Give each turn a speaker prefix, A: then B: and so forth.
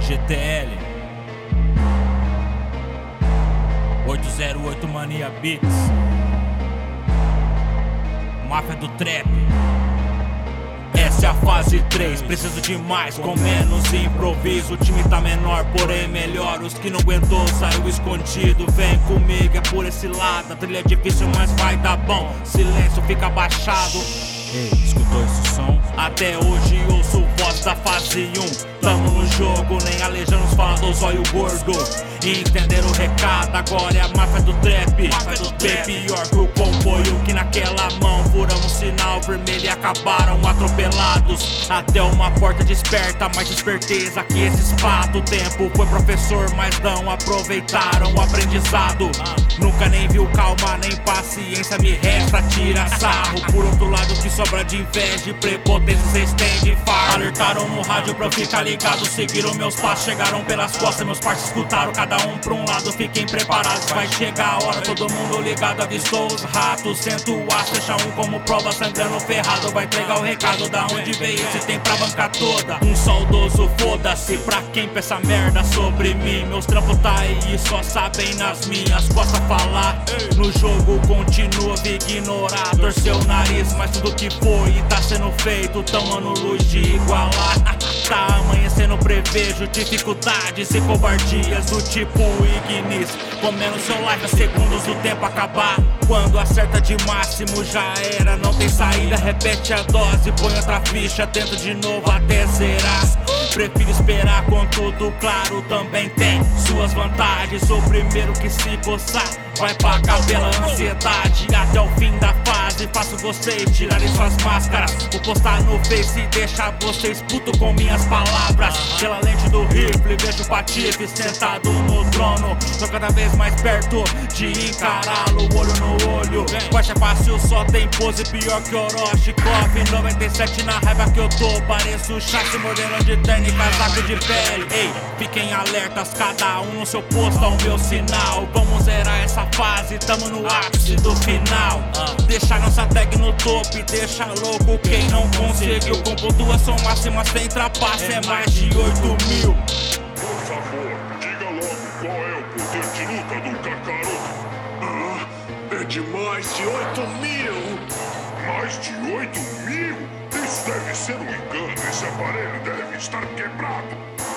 A: GTL 808 Mania Beats Máfia do Trap essa é a fase 3, preciso de mais com menos improviso. O time tá menor, porém melhor. Os que não aguentou saiu escondido. Vem comigo, é por esse lado. A trilha é difícil, mas vai dar bom. Silêncio fica baixado.
B: Ei, escutou esse som?
A: Até hoje da fase 1. Tamo no jogo, nem alejando os faladores, olha o gordo. Entender o recado, agora é a máfia do trap. Bem pior que o comboio que naquela mão furamos sinal vermelho e acabaram atropelados. Até uma porta desperta, mais esperteza que esses fatos. O tempo foi professor, mas não aproveitaram o aprendizado. Nunca nem calma, nem paciência, me resta tira sarro. Por outro lado, que sobra de inveja e prepotência, cês têm de fardo. Alertaram no rádio pra eu ficar ligado, seguiram meus passos, chegaram pelas costas, meus parceiros escutaram cada um pra um lado. Fiquem preparados, vai chegar a hora, todo mundo ligado, avistou os ratos. Sento o aço, deixa um como prova, sangrando ferrado. Vai entregar o recado da onde veio, se tem pra bancar toda. Um saudoso, pra quem pensa merda sobre mim. Meus trampos tá aí, só sabem nas minhas costas falar. No jogo continua ignorar, torceu o nariz, mas tudo que foi tá sendo feito, tamo no luz de igualar. Tá amanhecendo, prevejo dificuldades e covardias do tipo Ignis. Comendo seu life a segundos do tempo acabar. Quando acerta de máximo já era, não tem saída. Repete a dose, põe outra ficha, tenta de novo até zerar. Prefiro esperar com tudo claro, também tem suas vantagens. O primeiro que se coçar vai pagar pela ansiedade até o fim da fase. Faço vocês tirarem suas máscaras. Vou postar no Face e deixar vocês puto com minhas palavras. Pela lente do rifle, vejo o Patife sentado no trono. Tô cada vez mais perto de encará-lo, olho no olho. Baixa fácil, só tem pose pior que Orochi. Coffee 97 na raiva que eu tô. Pareço chassi mordendo de terno e casaco de pele. Ei, fiquem alertas, cada um no seu posto ao meu sinal. Vamos zerar essa fase, tamo no ápice do final. Deixa nossa tag no topo e deixa louco quem não conseguiu. Com pontuação máxima sem trapaça, é mais de 8 mil.
C: Por favor, diga logo qual é o poder de luta do Kakaroto. Ah, é de mais de 8 mil! Mais de 8 mil? Deve ser um engano. Esse aparelho deve estar quebrado.